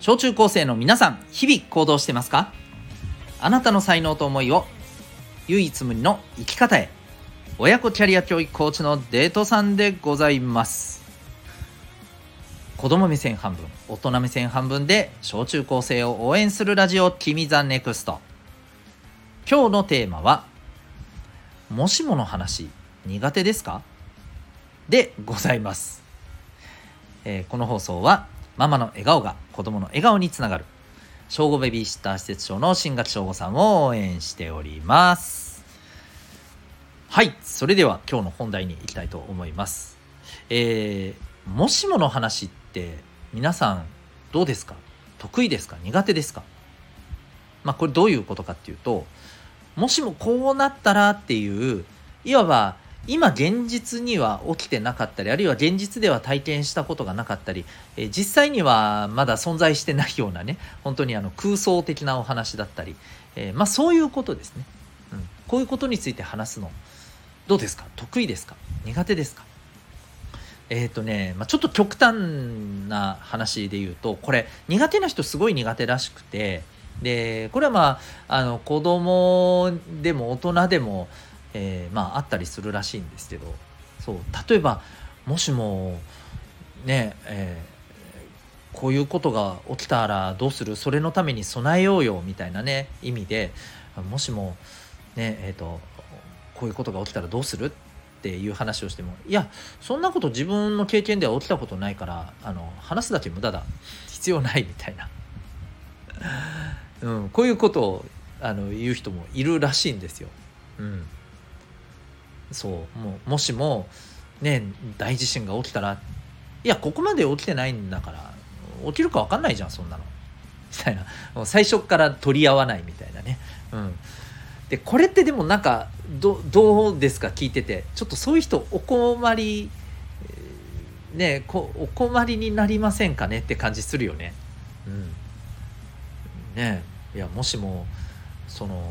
小中高生の皆さん日々行動してますか？あなたの才能と思いを唯一無二の生き方へ親子キャリア教育コーチのデートさんでございます。子供目線半分大人目線半分で小中高生を応援するラジオ君 the NEXT。今日のテーマはもしもの話苦手ですか？でございます、えー、この放送はママの笑顔が子供の笑顔につながる。正午ベビーシッター施設長の新垣正吾さんを応援しております。はいそれでは今日の本題に行きたいと思います。えー、もしもの話って皆さんどうですか？得意ですか？苦手ですか？まあこれどういうことかっていうともしもこうなったらっていういわば今現実には起きてなかったりあるいは現実では体験したことがなかったり、えー、実際にはまだ存在してないようなね本当にあの空想的なお話だったり、えー、まあそういうことですね、うん、こういうことについて話すのどうですか？得意ですか？苦手ですか？えっ、ー、とね、まあ、ちょっと極端な話で言うとこれ苦手な人すごい苦手らしくてでこれはまああの子供でも大人でもえー、まああったりするらしいんですけどそう例えばもしもねえー、こういうことが起きたらどうする？それのために備えようよみたいなね意味でもしもねえっ、ー、とこういうことが起きたらどうする？っていう話をしてもいやそんなこと自分の経験では起きたことないからあの話すだけ無駄だ。必要ないみたいな、うん、こういうことをあの言う人もいるらしいんですよ。うん。そうもうもしもね大地震が起きたらいやここまで起きてないんだから起きるか分かんないじゃんそんなの。みたいな。もう最初から取り合わないみたいなね。うん。でこれってでもなんかどどうですか聞いてて。ちょっとそういう人お困りねこお困りになりませんかねって感じするよね。うん。ねいやもしもその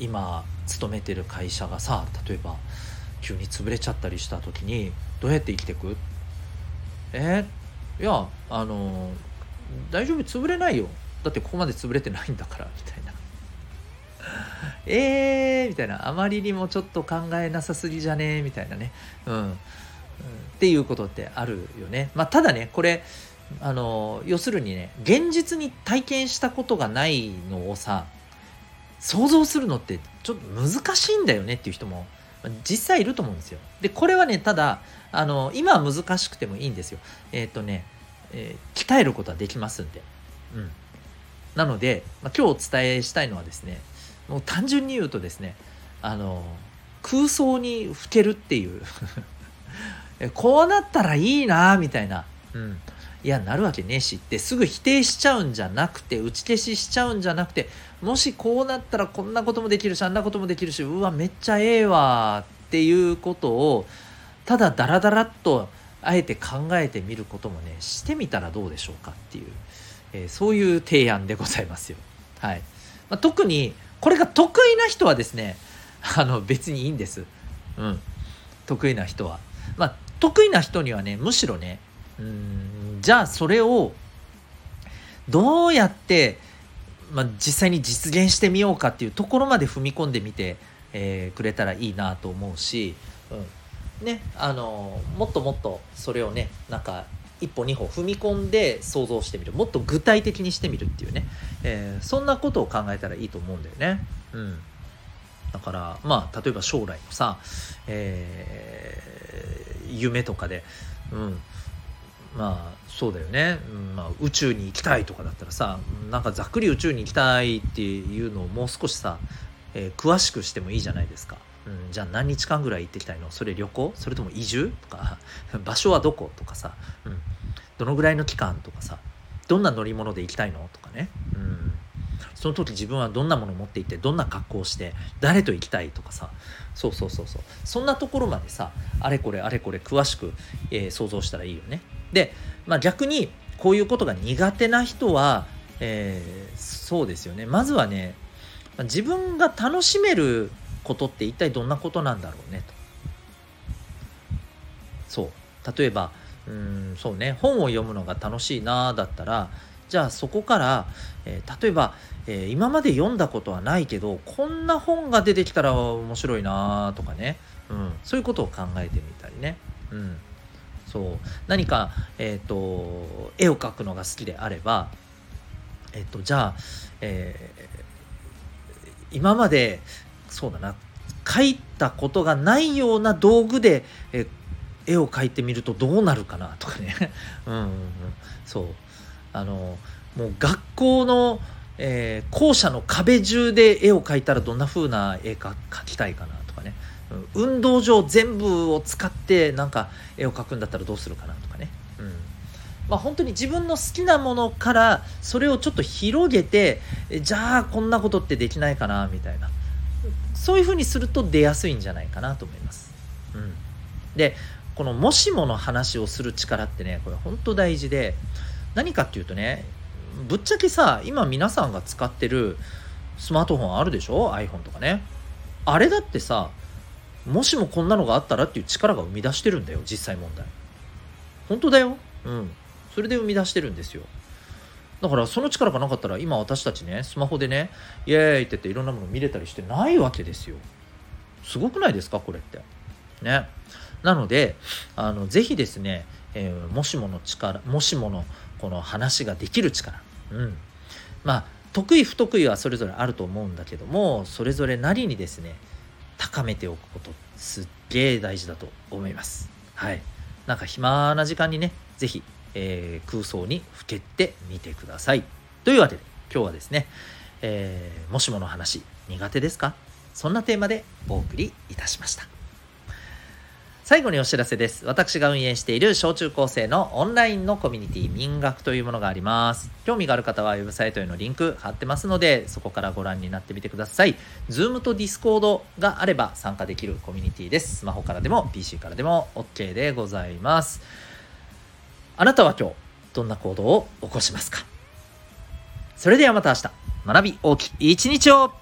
今勤めてる会社がさ例えば急に潰れちゃったりした時にどうやって生きていく？えー、いやあの大丈夫潰れないよ。だってここまで潰れてないんだからみたいな。えーみたいな。あまりにもちょっと考えなさすぎじゃねみたいなね。うん、うん、っていうことってあるよね。まあただねこれあの要するにね現実に体験したことがないのをさ想像するのってちょっと難しいんだよねっていう人も実際いると思うんですよ。でこれはねただあの今は難しくてもいいんですよ。えっ、ー、とね、えー、鍛えることはできますんで。うん、なので、まあ、今日お伝えしたいのはですねもう単純に言うとですねあの空想にふけるっていう こうなったらいいなみたいな、うん、いやなるわけねえしってすぐ否定しちゃうんじゃなくて打ち消ししちゃうんじゃなくてもしこうなったらこんなこともできるしあんなこともできるしうわめっちゃええわっていうことをただダラダラっとあえて考えてみることもねしてみたらどうでしょうかっていう、えー、そういう提案でございますよ。はいまあ、特にこれが得意な人はですね あの別にいいんです。うん、得意な人は。まあ得意な人にはねむしろねうんじゃあそれをどうやってまあ、実際に実現してみようかっていうところまで踏み込んでみて、えー、くれたらいいなと思うし、うん。ね、あのもっともっとそれをねなんか一歩二歩踏み込んで想像してみる。もっと具体的にしてみるっていうね、えー、そんなことを考えたらいいと思うんだよね。うん。だからまあ例えば将来のさ、えー、夢とかで、うん、まあそうだよね、うんまあ、宇宙に行きたいとかだったらさなんかざっくり宇宙に行きたいっていうのをもう少しさ、えー、詳しくしてもいいじゃないですか。うん、じゃあ何日間ぐらい行ってきたいの？それ旅行？それとも移住？とか 場所はどことかさ、うん、どのぐらいの期間とかさどんな乗り物で行きたいの？とかね、うん、その時自分はどんなもの持っていってどんな格好をして誰と行きたいとかさ。そうそうそうそう。そんなところまでさあれこれあれこれ詳しく、えー、想像したらいいよね。で、まあ、逆にこういうことが苦手な人は、えー、そうですよね。まずはね自分が楽しめることって一体どんなことなんだろうねと。そう。例えばうんそうね。本を読むのが楽しいなだったらじゃあそこから、えー、例えば、えー、今まで読んだことはないけどこんな本が出てきたら面白いなとかね、うん、そういうことを考えてみたりね、うん、そう。何か、えーと、絵を描くのが好きであれば、え、ー、と、じゃあ、えー、今までそうだな描いたことがないような道具で、え絵を描いてみるとどうなるかなとかね。うんうん、そう。あのもう学校の、えー、校舎の壁中で絵を描いたらどんな風な絵か描きたいかな、運動場全部を使ってなんか絵を描くんだったらどうするかなとかね、うん。まあ、本当に自分の好きなものからそれをちょっと広げてじゃあこんなことってできないかなみたいな。そういう風にすると出やすいんじゃないかなと思います。うん、でこのもしもの話をする力ってねこれ本当大事で何かっていうとねぶっちゃけさ今皆さんが使ってるスマートフォンあるでしょ？iPhone とかね。あれだってさもしもこんなのがあったらっていう力が生み出してるんだよ実際問題。本当だよ。うん。それで生み出してるんですよ。だからその力がなかったら今私たちねスマホでねイエーイって言っていろんなもの見れたりしてないわけですよ。すごくないですか？これって。ね。なのであのぜひですね、えー、もしもの力もしものこの話ができる力。うん。まあ得意不得意はそれぞれあると思うんだけどもそれぞれなりにですね高めておくことすっげえ大事だと思います。はい。なんか暇な時間にね是非、えー、空想にふけってみてください。というわけで今日はですね、えー、もしもの話苦手ですか？そんなテーマでお送りいたしました。最後にお知らせです。私が運営している小中高生のオンラインのコミュニティ民学というものがあります。興味がある方はウェブサイトへのリンク貼ってますので、そこからご覧になってみてください。Zoom と Discord があれば参加できるコミュニティです。スマホからでも PC からでも OK でございます。あなたは今日どんな行動を起こしますか？それではまた明日、学び大きい一日を